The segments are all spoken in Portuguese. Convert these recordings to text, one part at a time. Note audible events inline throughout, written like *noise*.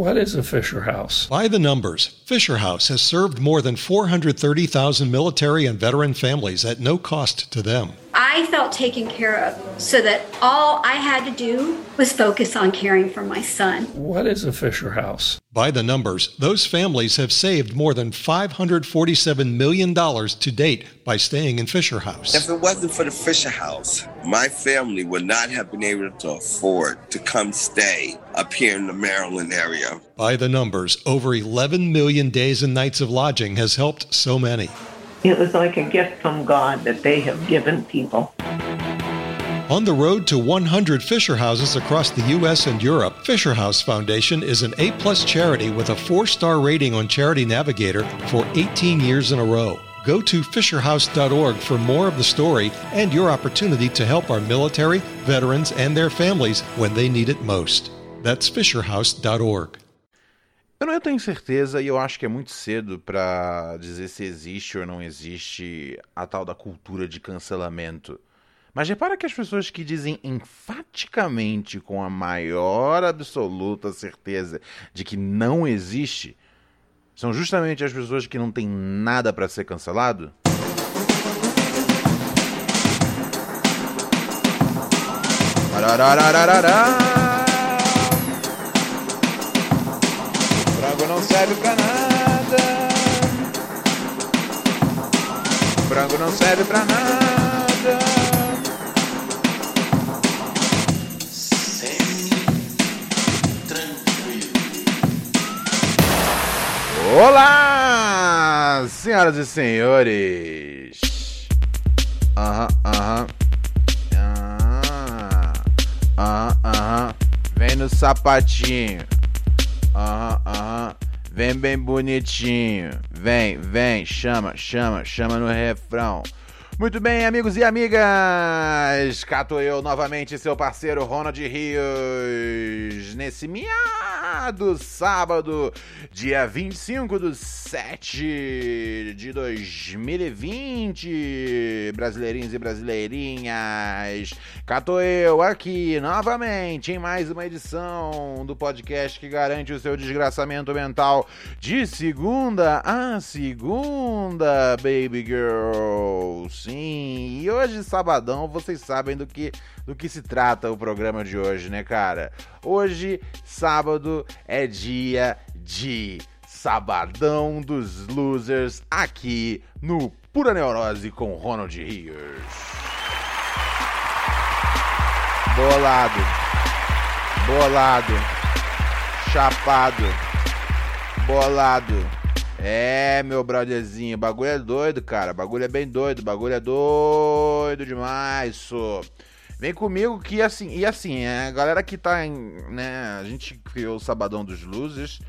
What is a Fisher House? By the numbers, Fisher House has served more than 430,000 military and veteran families at no cost to them. I felt taken care of so that all I had to do was focus on caring for my son. What is a Fisher House? By the numbers, those families have saved more than $547 million to date by staying in Fisher House. If it wasn't for the Fisher House, my family would not have been able to afford to come stay up here in the Maryland area. By the numbers, over 11 million days and nights of lodging has helped so many. It was like a gift from God that they have given people. On the road to 100 Fisher Houses across the U.S. and Europe, Fisher House Foundation is an A-plus charity with a four-star rating on Charity Navigator for 18 years in a row. Go to fisherhouse.org for more of the story and your opportunity to help our military, veterans, and their families when they need it most. That's fisherhouse.org. Eu não tenho certeza e eu acho que é muito cedo para dizer se existe ou não existe a tal da cultura de cancelamento. Mas repara que as pessoas que dizem enfaticamente, com a maior absoluta certeza de que não existe, são justamente as pessoas que não têm nada para ser cancelado? Frango não serve pra nada. Frango não serve pra nada. Olá, senhoras e senhores. Aham, aham. Ah, Aham, aham. Vem no sapatinho. Aham, aham. Vem bem bonitinho. Vem, vem, chama, chama, chama no refrão. Muito bem, amigos e amigas. Cato eu novamente, seu parceiro Ronald Rios, nesse miado sábado, dia 25 do 7 de 2020. Brasileirinhos e brasileirinhas. Cato eu aqui novamente em mais uma edição do podcast que garante o seu desgraçamento mental de segunda a segunda, baby girl. Sim, e hoje, sabadão, vocês sabem do que, do que se trata o programa de hoje, né, cara? Hoje, sábado, é dia de Sabadão dos Losers aqui no Pura Neurose com Ronald Rios. Bolado, bolado, chapado, bolado. É, meu brotherzinho, bagulho é doido, cara. Bagulho é bem doido, bagulho é doido demais, so. Vem comigo que assim, e assim, é, a galera que tá em, né, a gente criou o Sabadão dos Losers,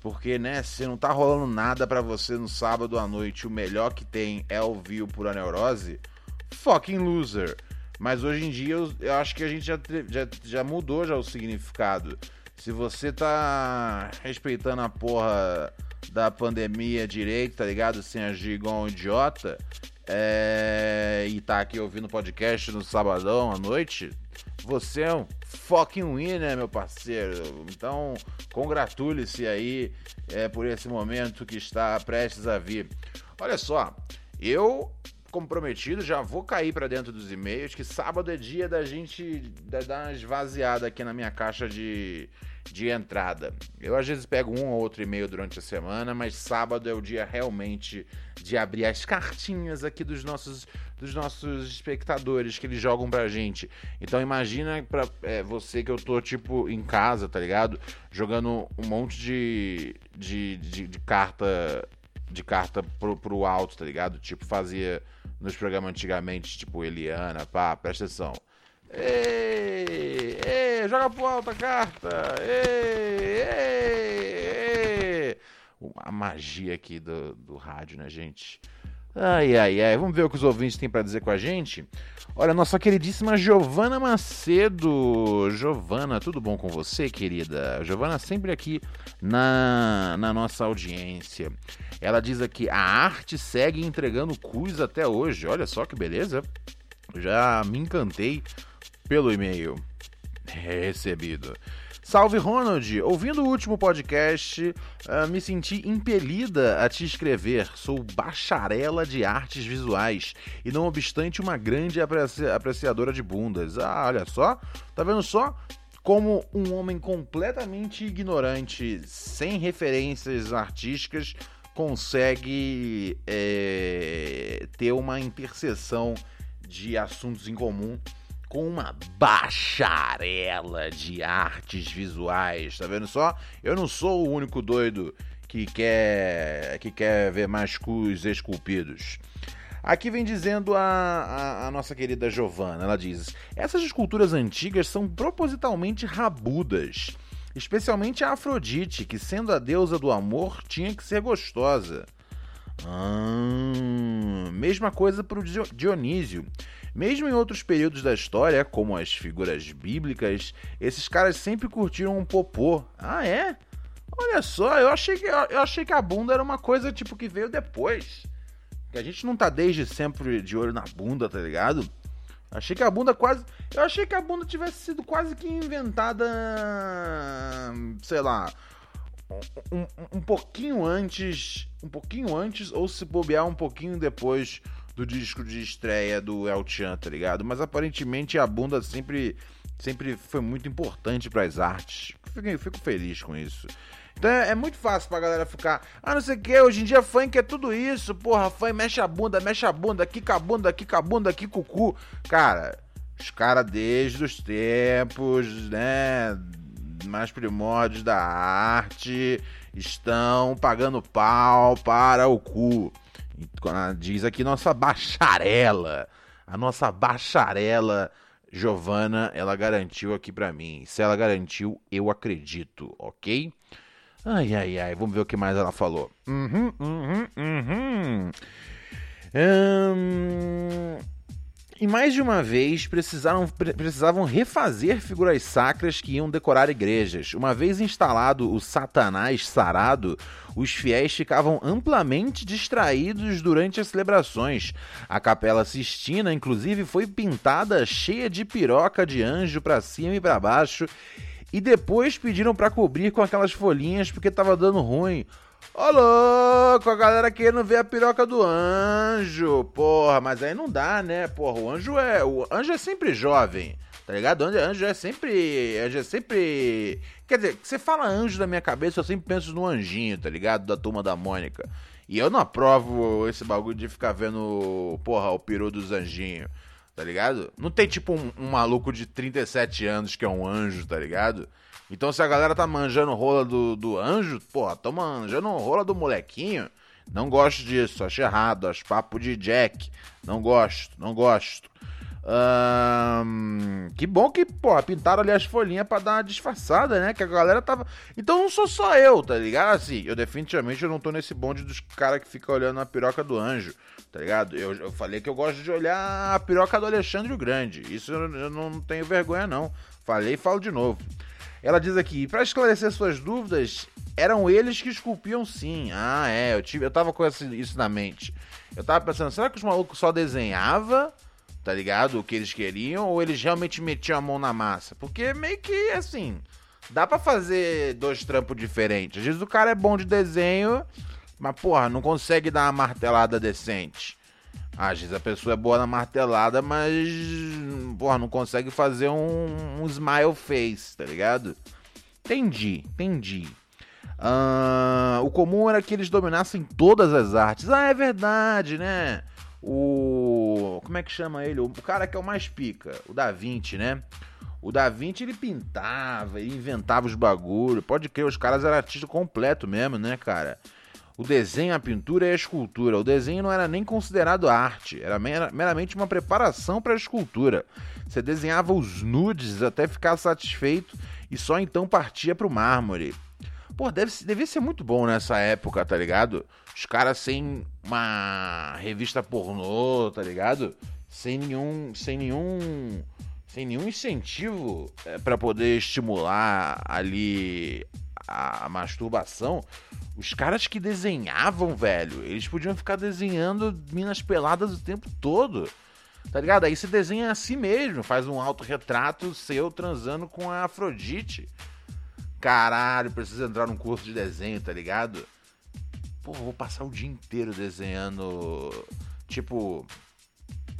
porque, né, se não tá rolando nada para você no sábado à noite, o melhor que tem é ouvir o Pura Neurose, fucking loser. Mas hoje em dia eu, eu acho que a gente já, já, já mudou já o significado. Se você tá respeitando a porra da pandemia direito, tá ligado? Sem agir igual um idiota. É... E tá aqui ouvindo podcast no sabadão à noite. Você é um fucking winner, meu parceiro. Então, congratule-se aí é, por esse momento que está prestes a vir. Olha só, eu como prometido, já vou cair para dentro dos e-mails, que sábado é dia da gente dar uma esvaziada aqui na minha caixa de, de entrada. Eu às vezes pego um ou outro e-mail durante a semana, mas sábado é o dia realmente de abrir as cartinhas aqui dos nossos, dos nossos espectadores que eles jogam pra gente. Então imagina pra é, você que eu tô tipo em casa, tá ligado? Jogando um monte de, de, de, de carta de carta pro, pro alto, tá ligado? Tipo, fazia nos programas antigamente, tipo Eliana, pá, presta atenção. Ei, ei, joga pro alto a carta. Ei, ei, ei. A magia aqui do, do rádio, né, gente? Ai, ai, ai. Vamos ver o que os ouvintes têm para dizer com a gente? Olha, nossa queridíssima Giovana Macedo. Giovana, tudo bom com você, querida? Giovana sempre aqui na, na nossa audiência. Ela diz aqui: a arte segue entregando cus até hoje. Olha só que beleza. Já me encantei pelo e-mail recebido. Salve Ronald! Ouvindo o último podcast, uh, me senti impelida a te escrever. Sou bacharela de artes visuais e, não obstante, uma grande apreci apreciadora de bundas. Ah, olha só, tá vendo só? Como um homem completamente ignorante, sem referências artísticas, consegue é, ter uma interseção de assuntos em comum com uma bacharela de artes visuais, tá vendo só? Eu não sou o único doido que quer que quer ver mais cus esculpidos. Aqui vem dizendo a, a, a, nossa querida Giovana, ela diz: essas esculturas antigas são propositalmente rabudas, especialmente a Afrodite, que sendo a deusa do amor tinha que ser gostosa. Ah, mesma coisa para o Dionísio. Mesmo em outros períodos da história, como as figuras bíblicas, esses caras sempre curtiram um popô. Ah, é? Olha só, eu achei que, eu achei que a bunda era uma coisa tipo que veio depois. Que a gente não tá desde sempre de olho na bunda, tá ligado? Achei que a bunda quase. Eu achei que a bunda tivesse sido quase que inventada. Sei lá. Um, um, um pouquinho antes. Um pouquinho antes, ou se bobear um pouquinho depois do disco de estreia do El Chan, tá ligado? Mas aparentemente a bunda sempre, sempre foi muito importante para as artes. Fico, fico feliz com isso. Então é, é, muito fácil pra galera ficar, ah, não sei o que, hoje em dia funk é tudo isso, porra, funk mexe a bunda, mexe a bunda, quica a bunda, quica a bunda, quica o cu. Cara, os caras desde os tempos, né, mais primórdios da arte, estão pagando pau para o cu. Diz aqui nossa bacharela. A nossa bacharela Giovana, ela garantiu aqui para mim. Se ela garantiu, eu acredito, ok? Ai, ai, ai. Vamos ver o que mais ela falou. Uhum, uhum, uhum. Hum... E mais de uma vez precisaram, precisavam refazer figuras sacras que iam decorar igrejas. Uma vez instalado o Satanás sarado, os fiéis ficavam amplamente distraídos durante as celebrações. A Capela Sistina, inclusive, foi pintada cheia de piroca de anjo para cima e para baixo. E depois pediram para cobrir com aquelas folhinhas porque estava dando ruim. Ô louco, a galera querendo ver a piroca do anjo. Porra, mas aí não dá, né? Porra, o anjo é. O anjo é sempre jovem. Tá ligado? O anjo é sempre. Anjo é sempre. Quer dizer, você fala anjo na minha cabeça, eu sempre penso no anjinho, tá ligado? Da turma da Mônica. E eu não aprovo esse bagulho de ficar vendo, porra, o peru dos anjinhos, tá ligado? Não tem tipo um, um maluco de 37 anos que é um anjo, tá ligado? Então se a galera tá manjando rola do, do anjo, porra, tô manjando rola do molequinho. Não gosto disso, acho errado, acho papo de Jack. Não gosto, não gosto. que bom que, pô, pintaram ali as folhinhas pra dar uma disfarçada, né? Que a galera tava. Então não sou só eu, tá ligado? Assim, eu definitivamente eu não tô nesse bonde dos caras que ficam olhando a piroca do anjo, tá ligado? Eu, eu falei que eu gosto de olhar a piroca do Alexandre o Grande. Isso eu, eu não tenho vergonha, não. Falei e falo de novo. Ela diz aqui, para esclarecer suas dúvidas, eram eles que esculpiam sim. Ah, é, eu, tive, eu tava com isso na mente. Eu tava pensando, será que os malucos só desenhava, tá ligado? O que eles queriam, ou eles realmente metiam a mão na massa? Porque meio que assim, dá para fazer dois trampos diferentes. Às vezes o cara é bom de desenho, mas porra, não consegue dar uma martelada decente. Às vezes a pessoa é boa na martelada, mas porra, não consegue fazer um, um smile face, tá ligado? Entendi, entendi. O comum era que eles dominassem todas as artes. Ah, é verdade, né? O. Como é que chama ele? O cara que é o mais pica, o Da Vinci, né? O Da Vinci ele pintava, ele inventava os bagulhos. Pode crer, os caras eram artista completo mesmo, né, cara? O desenho, a pintura e a escultura. O desenho não era nem considerado arte, era meramente uma preparação para a escultura. Você desenhava os nudes até ficar satisfeito e só então partia para o mármore. Pô, deve, devia ser muito bom nessa época, tá ligado? Os caras sem uma revista pornô, tá ligado? Sem nenhum. Sem nenhum. Sem nenhum incentivo é, para poder estimular ali a, masturbação. Os caras que desenhavam, velho, eles podiam ficar desenhando minas peladas o tempo todo. Tá ligado? Aí você desenha a si mesmo, faz um autorretrato seu transando com a Afrodite. caralho, preciso entrar num curso de desenho, tá ligado? Pô, vou passar o dia inteiro desenhando, tipo,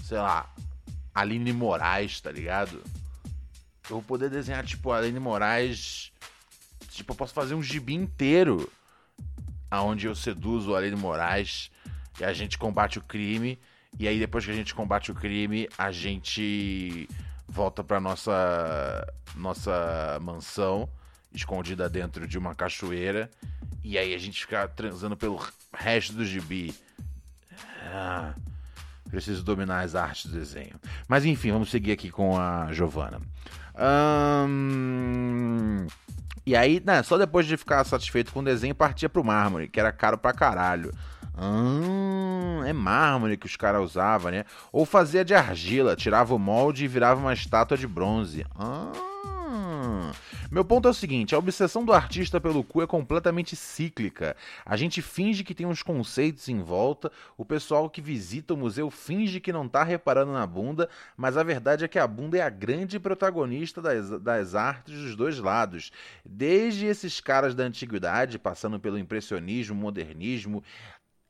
sei lá, Aline Moraes, tá ligado? Eu vou poder desenhar, tipo, Aline Moraes. Tipo, eu posso fazer um gibi inteiro aonde eu seduzo a Aline Moraes e a gente combate o crime. E aí, depois que a gente combate o crime, a gente volta pra nossa, nossa mansão, escondida dentro de uma cachoeira. E aí a gente fica transando pelo resto do gibi. Ah. Preciso dominar as artes do desenho. Mas enfim, vamos seguir aqui com a Giovana. Hum... E aí, né, só depois de ficar satisfeito com o desenho, partia pro mármore, que era caro pra caralho. Hum, é mármore que os caras usavam, né? Ou fazia de argila, tirava o molde e virava uma estátua de bronze. Hum. Meu ponto é o seguinte: a obsessão do artista pelo cu é completamente cíclica. A gente finge que tem uns conceitos em volta, o pessoal que visita o museu finge que não tá reparando na bunda, mas a verdade é que a bunda é a grande protagonista das, das artes dos dois lados. Desde esses caras da antiguidade, passando pelo impressionismo, modernismo,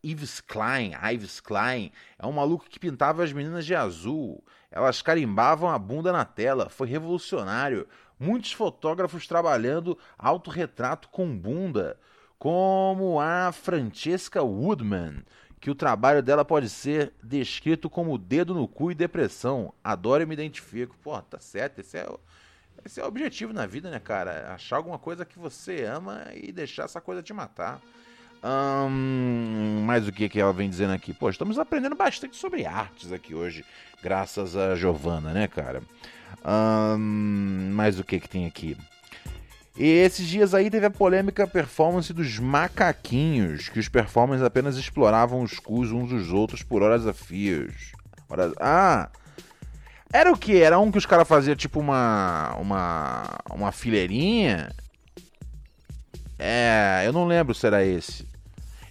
Yves Klein, Yves Klein, é um maluco que pintava as meninas de azul. Elas carimbavam a bunda na tela, foi revolucionário muitos fotógrafos trabalhando autorretrato com bunda, como a Francesca Woodman, que o trabalho dela pode ser descrito como dedo no cu e depressão. Adoro e me identifico. Pô, tá certo, esse é o, esse é o objetivo na vida, né, cara? Achar alguma coisa que você ama e deixar essa coisa te matar. Hum, mas o que, que ela vem dizendo aqui? Pô, estamos aprendendo bastante sobre artes aqui hoje, graças a Giovana, né, cara? Hum, mas o que que tem aqui? E esses dias aí teve a polêmica performance dos macaquinhos, que os performers apenas exploravam os cus uns dos outros por horas a fios. Horas... Ah! Era o que? Era um que os caras faziam tipo uma, uma. uma fileirinha? É, eu não lembro se era esse.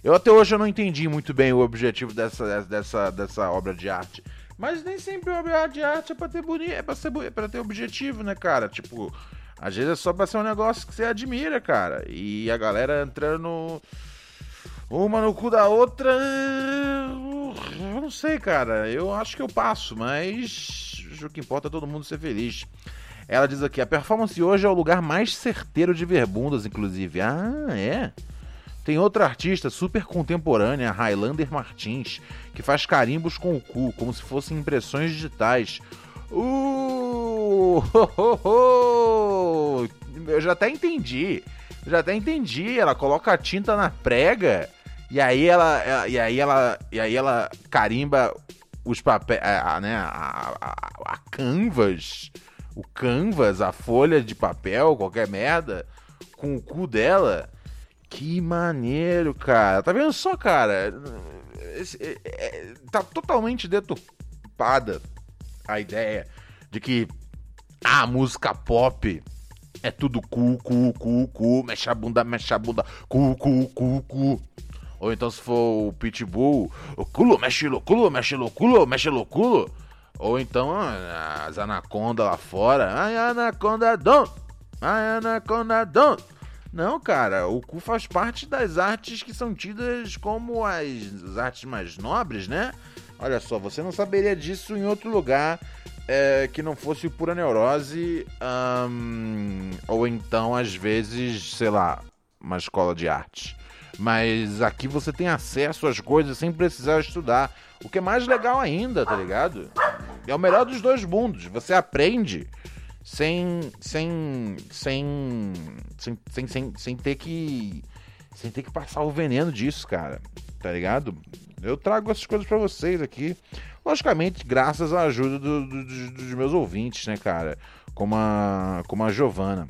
Eu até hoje eu não entendi muito bem o objetivo dessa, dessa, dessa obra de arte. Mas nem sempre obra de arte é pra ter bonito, é pra, ser, é pra ter objetivo, né, cara? Tipo, às vezes é só pra ser um negócio que você admira, cara. E a galera entrando uma no cu da outra. Eu não sei, cara. Eu acho que eu passo, mas o que importa é todo mundo ser feliz. Ela diz aqui: a performance hoje é o lugar mais certeiro de ver bundas, inclusive. Ah, é? Tem outra artista super contemporânea, Highlander Martins, que faz carimbos com o cu, como se fossem impressões digitais. Uh! *laughs* Eu já até entendi. Já até entendi. Ela coloca a tinta na prega e aí ela, e aí ela, e aí ela carimba os papéis, a, né, a, a, a canvas, o canvas, a folha de papel, qualquer merda, com o cu dela. Que maneiro, cara. Tá vendo só, cara? Esse, é, é, tá totalmente deturpada a ideia de que a música pop é tudo cu, cu, cu, cu, mexe a bunda, mexe a bunda, cu, cu, cu, cu. Ou então se for o Pitbull, o culo, mexe o culo, mexe o culo, mexe o culo. Ou então as anacondas lá fora, ai anaconda don't, ai anaconda don't. Não, cara, o cu faz parte das artes que são tidas como as artes mais nobres, né? Olha só, você não saberia disso em outro lugar é, que não fosse pura neurose, ou então, às vezes, sei lá, uma escola de arte. Mas aqui você tem acesso às coisas sem precisar estudar. O que é mais legal ainda, tá ligado? É o melhor dos dois mundos. Você aprende sem sem sem sem, sem, sem, sem ter que sem ter que passar o veneno disso, cara. Tá ligado? Eu trago essas coisas para vocês aqui. Logicamente, graças à ajuda do, do, dos meus ouvintes, né, cara? Como a, como a Giovana.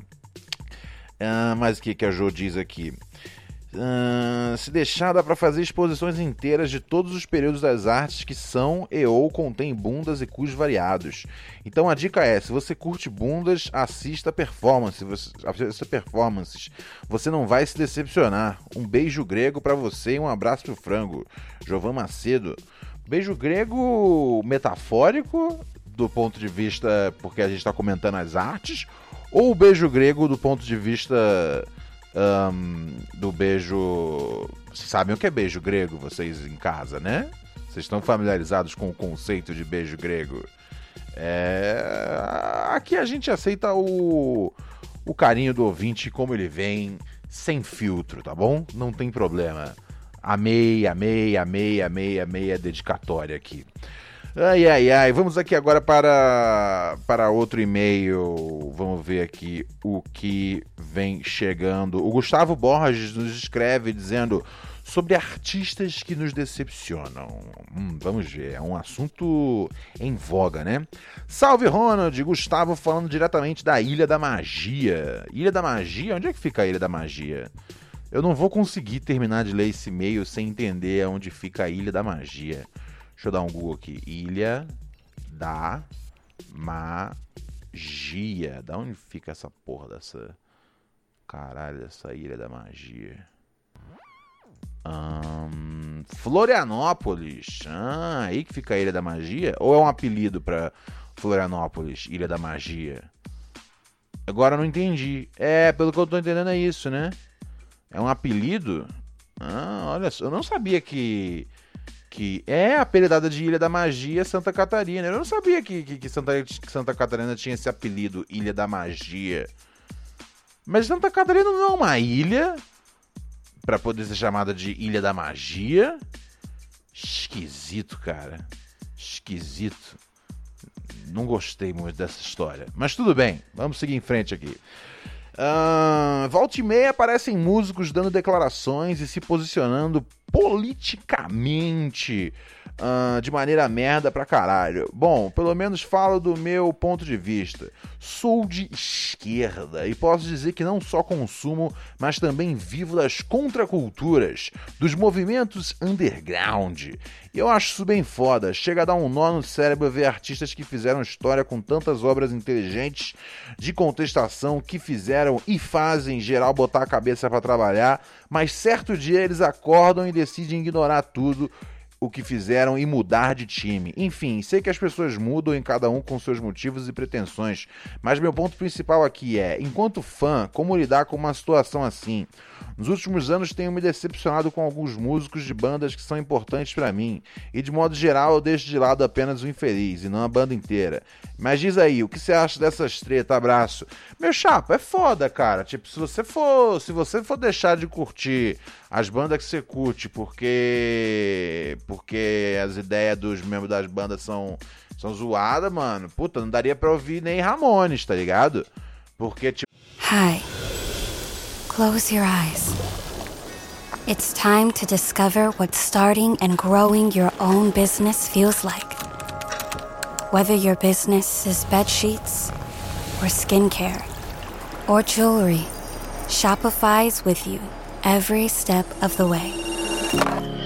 Ah, mas o que, que a Jo diz aqui? Uh, se deixar, dá para fazer exposições inteiras de todos os períodos das artes que são e ou contêm bundas e cus variados. Então a dica é: se você curte bundas, assista performance, você, assista performances. Você não vai se decepcionar. Um beijo grego para você e um abraço pro frango. Jovan Macedo. Beijo grego metafórico, do ponto de vista porque a gente está comentando as artes, Ou beijo grego do ponto de vista um, do beijo. Vocês sabem o que é beijo grego, vocês em casa, né? Vocês estão familiarizados com o conceito de beijo grego? É... Aqui a gente aceita o, o carinho do ouvinte como ele vem, sem filtro, tá bom? Não tem problema. Amei, amei, amei, amei, amei a dedicatória aqui. Ai, ai, ai. Vamos aqui agora para, para outro e-mail. Vamos ver aqui o que vem chegando. O Gustavo Borges nos escreve dizendo sobre artistas que nos decepcionam. Hum, vamos ver, é um assunto em voga, né? Salve Ronald, Gustavo falando diretamente da Ilha da Magia. Ilha da Magia? Onde é que fica a Ilha da Magia? Eu não vou conseguir terminar de ler esse e-mail sem entender onde fica a Ilha da Magia. Deixa eu dar um Google aqui. Ilha da Magia. Da onde fica essa porra dessa. Caralho, dessa Ilha da Magia? Hum, Florianópolis. Ah, aí que fica a Ilha da Magia? Ou é um apelido para Florianópolis, Ilha da Magia? Agora eu não entendi. É, pelo que eu tô entendendo é isso, né? É um apelido? Ah, olha só, eu não sabia que que é apelidada de Ilha da Magia Santa Catarina. Eu não sabia que, que, que, Santa, que Santa Catarina tinha esse apelido, Ilha da Magia. Mas Santa Catarina não é uma ilha para poder ser chamada de Ilha da Magia. Esquisito, cara. Esquisito. Não gostei muito dessa história. Mas tudo bem, vamos seguir em frente aqui. Uh, volta e meia aparecem músicos dando declarações e se posicionando politicamente uh, de maneira merda pra caralho. Bom, pelo menos falo do meu ponto de vista. Sou de esquerda e posso dizer que não só consumo, mas também vivo das contraculturas, dos movimentos underground. E eu acho isso bem foda. Chega a dar um nó no cérebro ver artistas que fizeram história com tantas obras inteligentes de contestação que fizeram e fazem geral botar a cabeça para trabalhar, mas certo dia eles acordam e decidem ignorar tudo o que fizeram e mudar de time. Enfim, sei que as pessoas mudam em cada um com seus motivos e pretensões, mas meu ponto principal aqui é: enquanto fã, como lidar com uma situação assim? Nos últimos anos tenho me decepcionado com alguns músicos de bandas que são importantes para mim, e de modo geral eu deixo de lado apenas o infeliz e não a banda inteira. Mas diz aí, o que você acha dessas treta? Abraço. Meu chapa, é foda, cara. Tipo, se você for, se você for deixar de curtir as bandas que você curte porque porque as ideias dos membros das bandas são são zoadas, mano. Puta, não daria pra ouvir nem Ramones, tá ligado? Porque tipo Hi. Close your eyes. It's time to discover what starting and growing your own business feels like. Whether your business is bed sheets or skincare or jewelry, Shopify's with you every step of the way.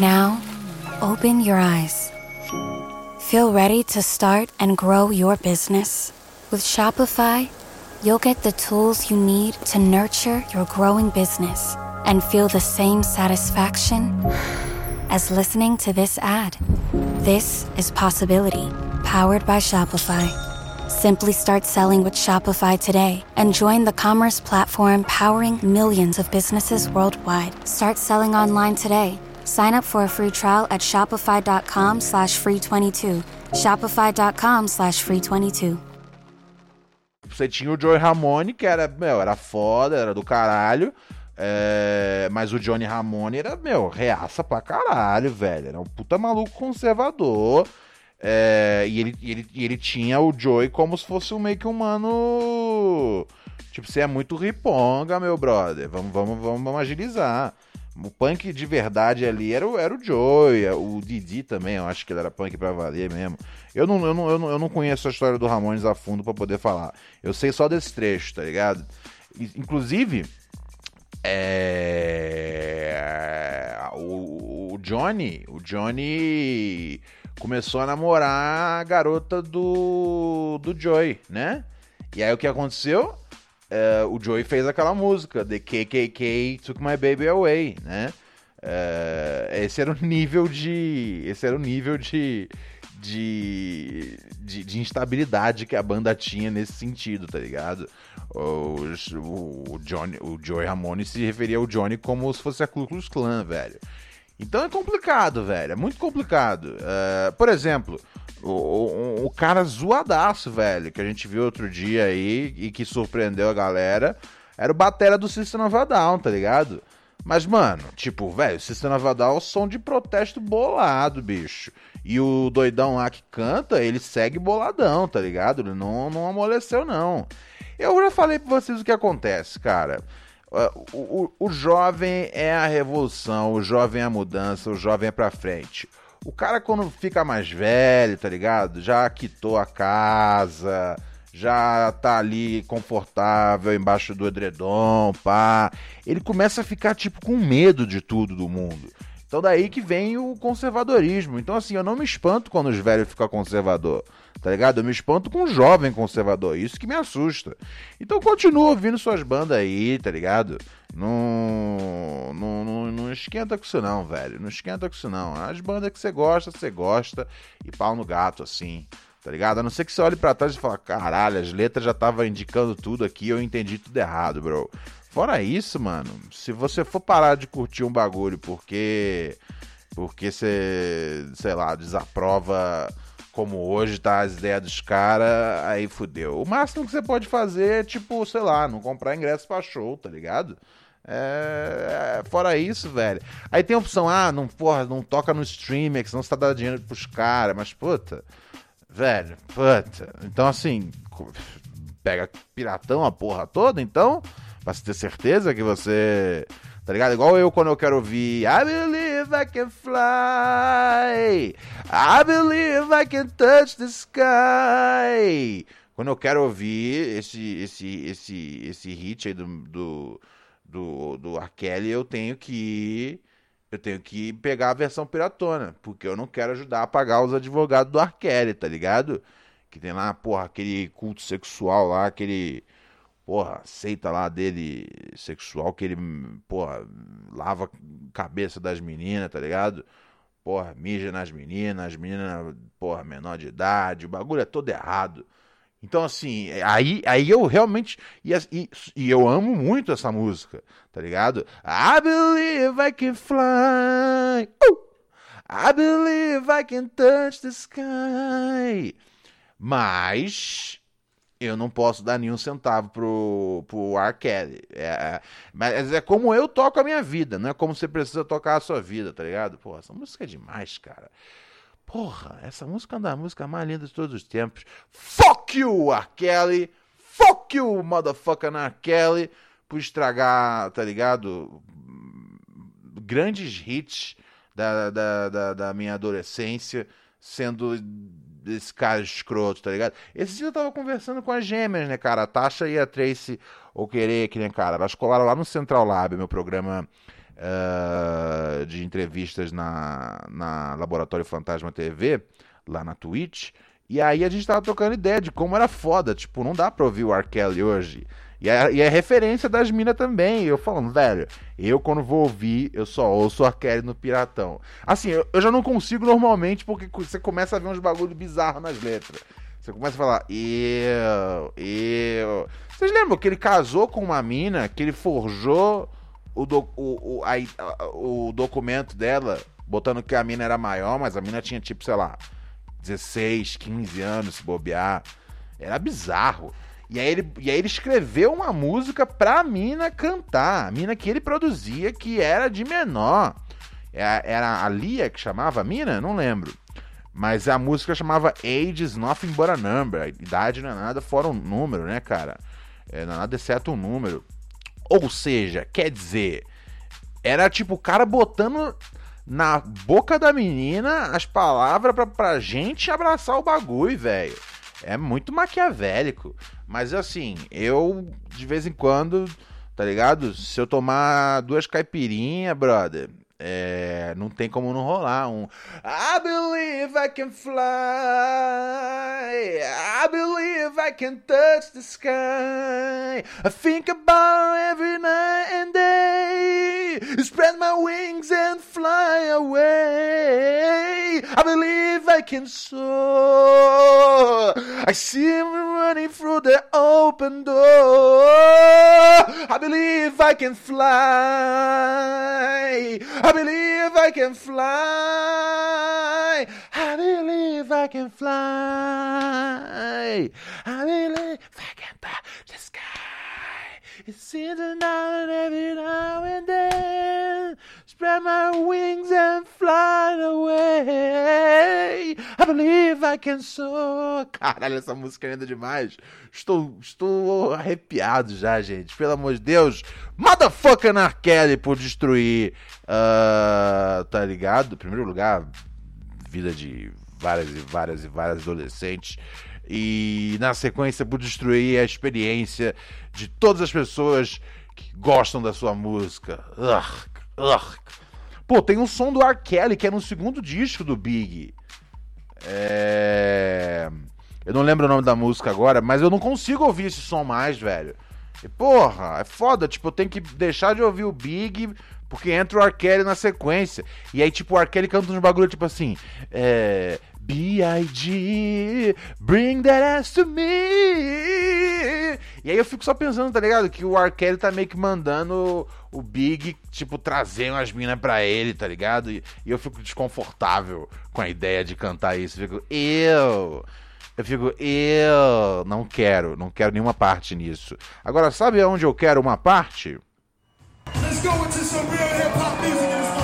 Now, open your eyes. Feel ready to start and grow your business? With Shopify, you'll get the tools you need to nurture your growing business and feel the same satisfaction as listening to this ad. This is Possibility, powered by Shopify. Simply start selling with Shopify today and join the commerce platform powering millions of businesses worldwide. Start selling online today. Sign up for a free trial at shopify.com slash free 22. Shopify.com slash free 22. Você tinha o Joey Ramone, que era, meu, era foda, era do caralho. É, mas o Johnny Ramone era, meu, reaça pra caralho, velho. Era um puta maluco conservador. É, e, ele, e, ele, e ele tinha o Joey como se fosse um meio que um mano. Tipo, você é muito riponga, meu brother. Vamos, vamos, vamos, vamos agilizar. O punk de verdade ali era o, era o Joey, o Didi também, eu acho que ele era punk pra valer mesmo. Eu não, eu não, eu não, eu não conheço a história do Ramones a fundo para poder falar. Eu sei só desse trecho, tá ligado? Inclusive, é... o, o Johnny, o Johnny começou a namorar a garota do, do Joey, né? E aí o que aconteceu? Uh, o Joey fez aquela música, The KKK Took My Baby Away, né? Uh, esse era o nível de, esse era o nível de, de, de, de, instabilidade que a banda tinha nesse sentido, tá ligado? O, o, Johnny, o Joey Ramone se referia ao Johnny como se fosse a Ku Klux Klan, velho. Então é complicado, velho. É muito complicado. Uh, por exemplo, o, o, o, cara zoadaço, velho, que a gente viu outro dia aí e que surpreendeu a galera, era o batera do System of a Down, tá ligado? Mas, mano, tipo, velho, System of a Down é som de protesto bolado, bicho. E o doidão lá que canta, ele segue boladão, tá ligado? Ele não, não amoleceu, não. Eu já falei pra vocês o que acontece, cara. O, o, jovem é a revolução, o jovem é a mudança, o jovem é pra frente. O cara, quando fica mais velho, tá ligado? Já quitou a casa, já tá ali confortável embaixo do edredom, pá. Ele começa a ficar, tipo, com medo de tudo do mundo. Então daí que vem o conservadorismo. Então assim, eu não me espanto quando os velhos ficam conservador, tá ligado? Eu me espanto com um jovem conservador, isso que me assusta. Então continua ouvindo suas bandas aí, tá ligado? Não, não, não, não esquenta com isso não, velho. Não esquenta com isso não. As bandas que você gosta, você gosta e pau no gato, assim. Tá ligado? A não ser que você olhe pra trás e fale, caralho, as letras já estavam indicando tudo aqui, eu entendi tudo errado, bro. Fora isso, mano, se você for parar de curtir um bagulho porque. Porque você, sei lá, desaprova como hoje tá as ideias dos caras, aí fudeu. O máximo que você pode fazer é, tipo, sei lá, não comprar ingresso pra show, tá ligado? É... Fora isso, velho. Aí tem a opção, ah, não, porra, não toca no streaming, que senão você tá dando dinheiro pros caras, mas puta, velho, puta. Então assim, pega piratão a porra toda, então Pra ter certeza que você. Tá ligado? Igual eu quando eu quero ouvir I believe I can fly. I believe I can touch the sky. Quando eu quero ouvir esse esse esse esse hit aí do do do, do R. Kelly, eu tenho que eu tenho que pegar a versão piratona, porque eu não quero ajudar a pagar os advogados do R. Kelly, tá ligado? Que tem lá, porra, aquele culto sexual lá, aquele porra, seita lá dele sexual, que ele, porra, lava a cabeça das meninas, tá ligado? Porra, mija nas meninas, as meninas, porra, menor de idade, o bagulho é todo errado. Então, assim, aí, aí eu realmente. E, e, e, eu amo muito essa música, tá ligado? I believe I can fly. Uh! I believe I can touch the sky. Mas eu não posso dar nenhum centavo pro, pro R. Kelly. É, é, mas é como eu toco a minha vida, não é como você precisa tocar a sua vida, tá ligado? Pô, essa música é demais, cara. Porra, essa música é uma das músicas mais lindas de todos os tempos. Fuck you, R. Kelly! Fuck you, motherfucker R. Kelly! Por estragar, tá ligado? Grandes hits da, da, da, da minha adolescência sendo desse cara escroto, tá ligado? Esse dia eu tava conversando com as gêmeas, né, cara? A Tasha e a Tracy ou querer que nem cara. Elas colaram lá no Central Lab, meu programa uh, de entrevistas na, na Laboratório Fantasma TV, lá na Twitch. E aí a gente tava trocando ideia de como era foda. Tipo, não dá pra ouvir o R. Kelly hoje. E é, e é referência das minas também. Eu falando, velho, eu quando vou ouvir, eu só ouço a Kelly no Piratão. Assim, eu, eu já não consigo normalmente, porque você começa a ver uns bagulho bizarro nas letras. Você começa a falar, eu, eu. Vocês lembram que ele casou com uma mina, que ele forjou o, do, o, o, a, o documento dela, botando que a mina era maior, mas a mina tinha tipo, sei lá, 16, 15 anos se bobear. Era bizarro. E aí, ele, e aí ele escreveu uma música pra mina cantar. A mina que ele produzia, que era de menor. É, era a Lia que chamava a mina? Não lembro. Mas a música chamava Age Nothing But a Number. Idade não é nada fora um número, né, cara? É, não é nada exceto um número. Ou seja, quer dizer, era tipo o cara botando na boca da menina as palavras pra, pra gente abraçar o bagulho, velho. É muito maquiavélico. Mas assim, eu de vez em quando, tá ligado? Se eu tomar duas caipirinhas, brother, é, não tem como não rolar um I believe I can fly I believe I can touch the sky I think about every night and day Spread my wings and fly away I believe I can soar. I see him running through the open door. I believe I can fly. I believe I can fly. I believe I can fly. I believe I can touch the sky. It seems now every now and then. Spread my wings and fly away. I believe I can soar. Caralho, essa música é linda demais. Estou, estou arrepiado já, gente. Pelo amor de Deus. Motherfucker na Kelly por destruir. Uh, tá ligado? Primeiro lugar, vida de várias e várias e várias adolescentes. E na sequência, por destruir a experiência de todas as pessoas que gostam da sua música. Ugh. Ugh. Pô, tem um som do R. Kelly que é no segundo disco do Big. É. Eu não lembro o nome da música agora, mas eu não consigo ouvir esse som mais, velho. E, porra, é foda. Tipo, eu tenho que deixar de ouvir o Big porque entra o R. Kelly na sequência. E aí, tipo, o R. Kelly canta uns bagulho tipo assim. É. B.I.G. Bring that ass to me. E aí eu fico só pensando, tá ligado? Que o R. Kelly tá meio que mandando o Big, tipo, trazer umas minas pra ele, tá ligado? E, e, eu fico desconfortável com a ideia de cantar isso. Eu fico, eu. Eu fico, eu não quero, não quero nenhuma parte nisso. Agora, sabe onde eu quero uma parte? Let's go into some real hip hop music in this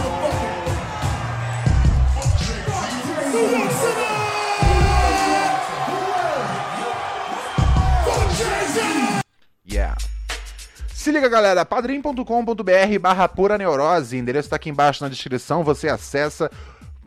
Yeah. Se liga, galera, padrim.com.br barra pura neurose, endereço tá aqui embaixo na descrição, você acessa.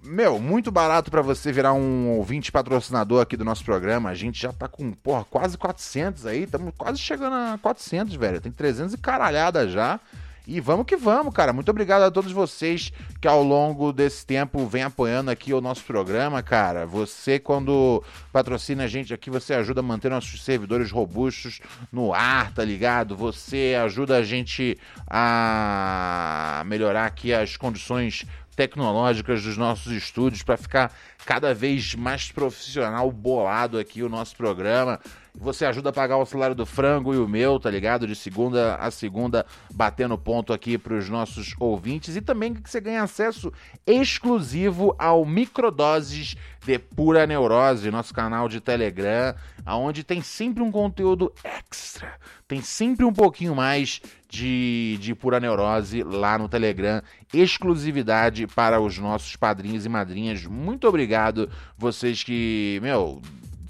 Meu, muito barato para você virar um ouvinte patrocinador aqui do nosso programa. A gente já tá com, porra, quase 400 aí, estamos quase chegando a 400, velho. Tem 300 e caralhada já. E vamos que vamos, cara. Muito obrigado a todos vocês que ao longo desse tempo vem apoiando aqui o nosso programa, cara. Você, quando patrocina a gente aqui, você ajuda a manter nossos servidores robustos no ar, tá ligado? Você ajuda a gente a melhorar aqui as condições tecnológicas dos nossos estúdios para ficar cada vez mais profissional, bolado aqui o nosso programa. Você ajuda a pagar o salário do frango e o meu, tá ligado? De segunda a segunda, batendo ponto aqui para os nossos ouvintes. E também que você ganha acesso exclusivo ao Microdoses de Pura Neurose, nosso canal de Telegram, onde tem sempre um conteúdo extra. Tem sempre um pouquinho mais de, de Pura Neurose lá no Telegram. Exclusividade para os nossos padrinhos e madrinhas. Muito obrigado, vocês que, meu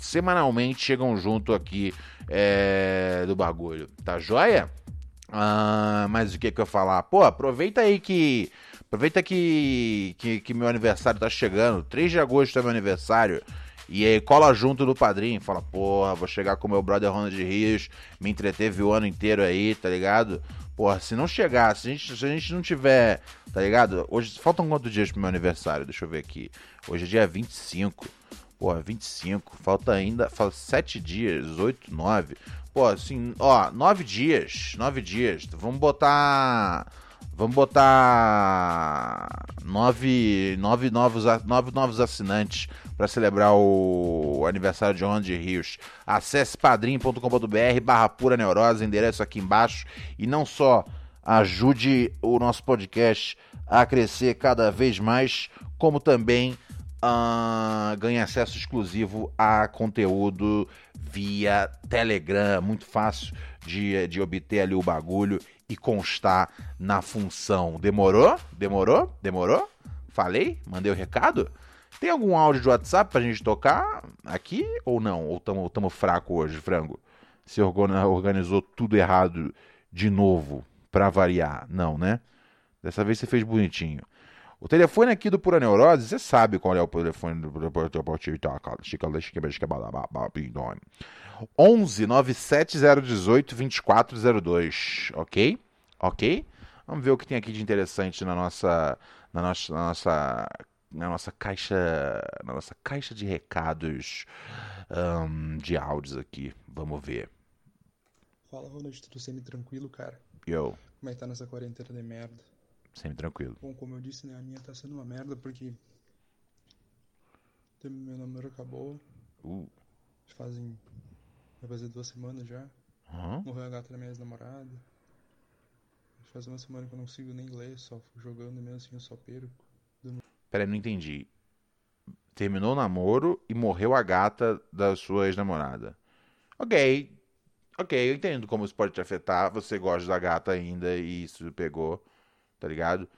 semanalmente chegam junto aqui é, do bagulho. Tá joia? Ah, mas o que que eu ia falar? Pô, aproveita aí que. Aproveita que, que, que meu aniversário tá chegando. 3 de agosto é meu aniversário. E aí cola junto do padrinho, fala, porra, vou chegar com meu brother Ronald Rios, me entreteve o ano inteiro aí, tá ligado? Porra, se não chegar, se a gente, se a gente não tiver, tá ligado? Hoje, faltam quantos dias pro meu aniversário? Deixa eu ver aqui. Hoje é dia 25. Pô, 25, falta ainda, falta 7 dias, 8, 9. Pô, assim, ó, 9 dias, 9 dias. Vamos botar Vamos botar nove, nove, novos, nove novos assinantes para celebrar o aniversário de Ronald Rios. Acesse padrim.com.br barra pura neurose, endereço aqui embaixo. E não só ajude o nosso podcast a crescer cada vez mais, como também uh, ganha acesso exclusivo a conteúdo via Telegram, muito fácil de, de obter ali o bagulho e constar na função. Demorou? Demorou? Demorou? Falei? Mandei o recado? Tem algum áudio de WhatsApp pra gente tocar aqui ou não? Ou tamo, tamo fraco hoje, frango? Você organizou tudo errado de novo pra variar? Não, né? Dessa vez você fez bonitinho. O telefone aqui do Pura Neurose, você sabe qual é o telefone do Pura Neurose. 11 97018 2402, ok? Ok? Vamos ver o que tem aqui de interessante na nossa, na nossa, na nossa, na nossa caixa, na nossa caixa de recados um, de áudios aqui. Vamos ver. Fala, Ronald, tudo semi-tranquilo, cara? Yo. Como é que tá nessa quarentena de merda? Sempre tranquilo. Bom, como eu disse, né, a minha tá sendo uma merda porque Meu namoro acabou. Uh. Fazem. Vai fazer duas semanas já. Hã? Morreu a gata da minha ex-namorada. Faz uma semana que eu não consigo nem ler, só jogando mesmo assim eu só perco. Peraí, não entendi. Terminou o namoro e morreu a gata da sua ex-namorada. Ok. Ok, eu entendo como isso pode te afetar. Você gosta da gata ainda e isso pegou, tá ligado?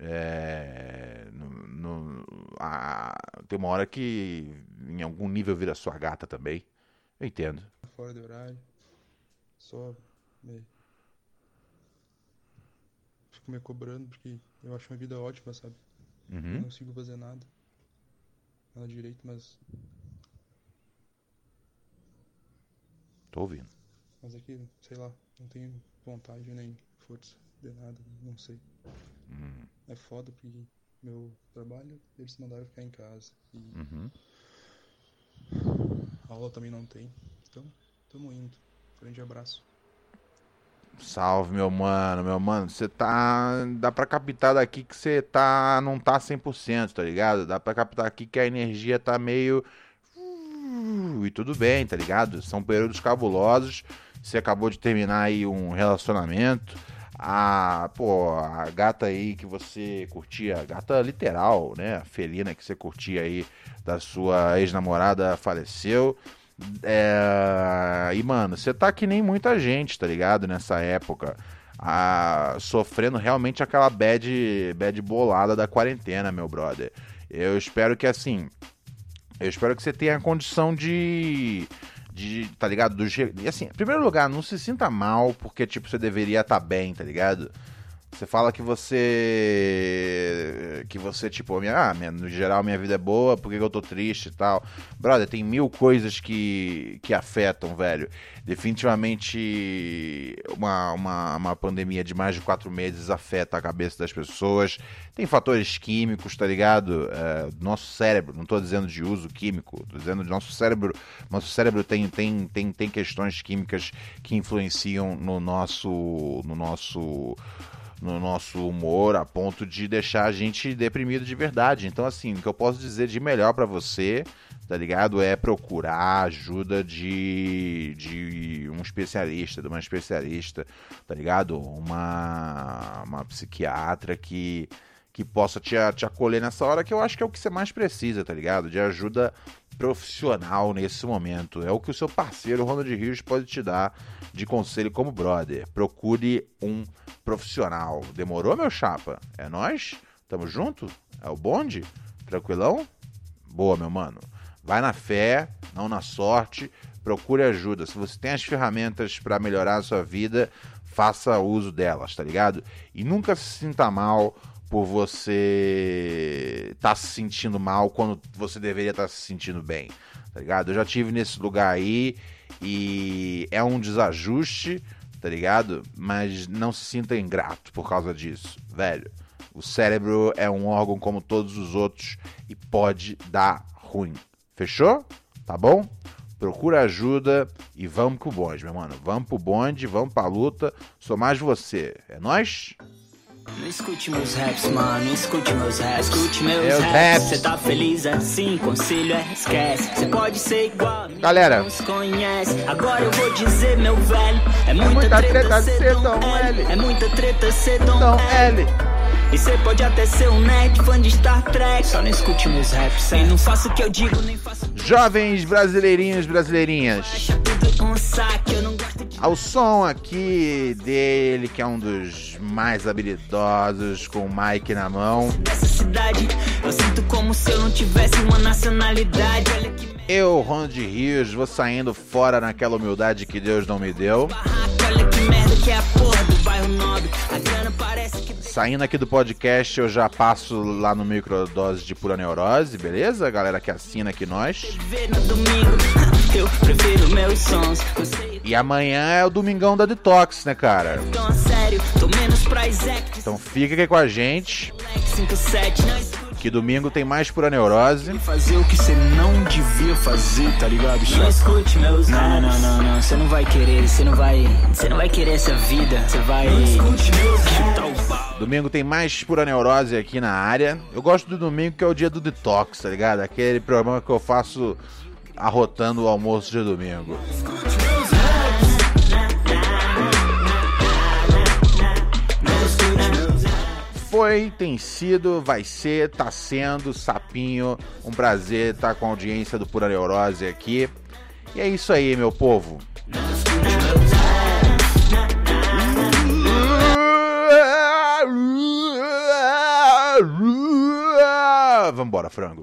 É, no- no- a- tem uma hora que em algum nível vira sua gata também. Eu entendo. Fora de horário. Só me. Fico me cobrando porque eu acho minha vida ótima, sabe? Uhum. não consigo fazer nada. Nada direito, mas. Tô ouvindo. Mas é que, sei lá, não tenho vontade nem força de nada, não sei. Hum, É foda porque meu trabalho, eles mandaram ficar em casa. E uhum. aula também não tem. Então, tamo indo. Grande abraço. Salve, meu mano, meu mano. Você tá. Dá pra captar daqui que você tá. Não tá 100%, tá ligado? Dá pra captar aqui que a energia tá meio. E tudo bem, tá ligado? São períodos cabulosos. Você acabou de terminar aí um relacionamento. A, pô, a gata aí que você curtia, a gata literal, né? A felina que você curtia aí da sua ex-namorada faleceu. É, e, mano, você tá que nem muita gente, tá ligado? Nessa época. Ah, sofrendo realmente aquela bad, bad bolada da quarentena, meu brother. Eu espero que, assim. Eu espero que você tenha a condição de. De, tá ligado? Do, e assim, em primeiro lugar, não se sinta mal, porque, tipo, você deveria estar bem, tá ligado? Você fala que você. Que você, tipo, minha, ah, minha- no geral minha vida é boa, por que que eu tô triste e tal? Brother, tem mil coisas que, que afetam, velho. Definitivamente, uma, uma, uma pandemia de mais de quatro meses afeta a cabeça das pessoas. Tem fatores químicos, tá ligado? É, nosso cérebro, não tô dizendo de uso químico, tô dizendo de nosso cérebro. Nosso cérebro tem, tem, tem, tem questões químicas que influenciam no nosso. no nosso no nosso humor a ponto de deixar a gente deprimido de verdade. Então, assim, o que eu posso dizer de melhor pra você, tá ligado? É procurar ajuda de, de um especialista, de uma especialista, tá ligado? Uma, uma psiquiatra que, que possa te, te acolher nessa hora, que eu acho que é o que você mais precisa, tá ligado? De ajuda profissional nesse momento. É o que o seu parceiro, Ronald Rios, pode te dar de conselho como brother. Procure um profissional. Demorou, meu chapa? É nós? Tamo junto? É o bonde? Tranquilão? Boa, meu mano. Vai na fé, não na sorte. Procure ajuda. Se você tem as ferramentas para melhorar a sua vida, faça uso delas, tá ligado? E nunca se sinta mal por você estar se sentindo mal quando você deveria estar se sentindo bem, tá ligado? Eu já tive nesse lugar aí e é um desajuste, tá ligado? Mas não se sinta ingrato por causa disso, velho. O cérebro é um órgão como todos os outros e pode dar ruim. Fechou? Tá bom? Procura ajuda e vamos pro bonde, meu mano. Vamos pro bonde, vamos pra luta. Sou mais você. É nós? Não escute meus raps, mano, não escute meus raps, escute meus, Meus raps. raps. Cê tá feliz assim, conselho é esquece. Cê pode ser igual, a Galera. não se conhece. Agora eu vou dizer, meu velho, é muita, muita treta, treta ser Dom L. É muita treta ser Dom, L. L. E cê pode até ser um nerd, fã de Star Trek. Só não escute meus raps, e não faça o que eu digo, nem faça o que Jovens brasileirinhos, brasileirinhas. acha tudo um saque. Eu não gosto Ao som aqui dele, que é um dos mais habilidosos, com o mic na mão. Eu. Eu, Ronald Rios, vou saindo fora naquela humildade que Deus não me deu. é Saindo aqui do podcast, eu já passo lá no microdose de pura neurose, beleza? Galera que assina aqui nós. *laughs* Eu prefiro meus sons. E amanhã é o Domingão da Detox, né, cara? Então fica aqui com a gente, 57, não escute. que domingo tem mais pura neurose. Fazer o que você não devia fazer, tá ligado? Não escute meus Não, não, não, não. Você não vai querer. Você não vai. Você não vai querer essa vida. Você vai. Escute meus pau. Domingo tem mais pura neurose aqui na área. Eu gosto do domingo que é o dia do detox, tá ligado? Aquele programa que eu faço arrotando o almoço de domingo. Foi, tem sido, vai ser, tá sendo, sapinho. Um prazer estar com a audiência do Pura Neurose aqui. E é isso aí, meu povo. Vambora, frango.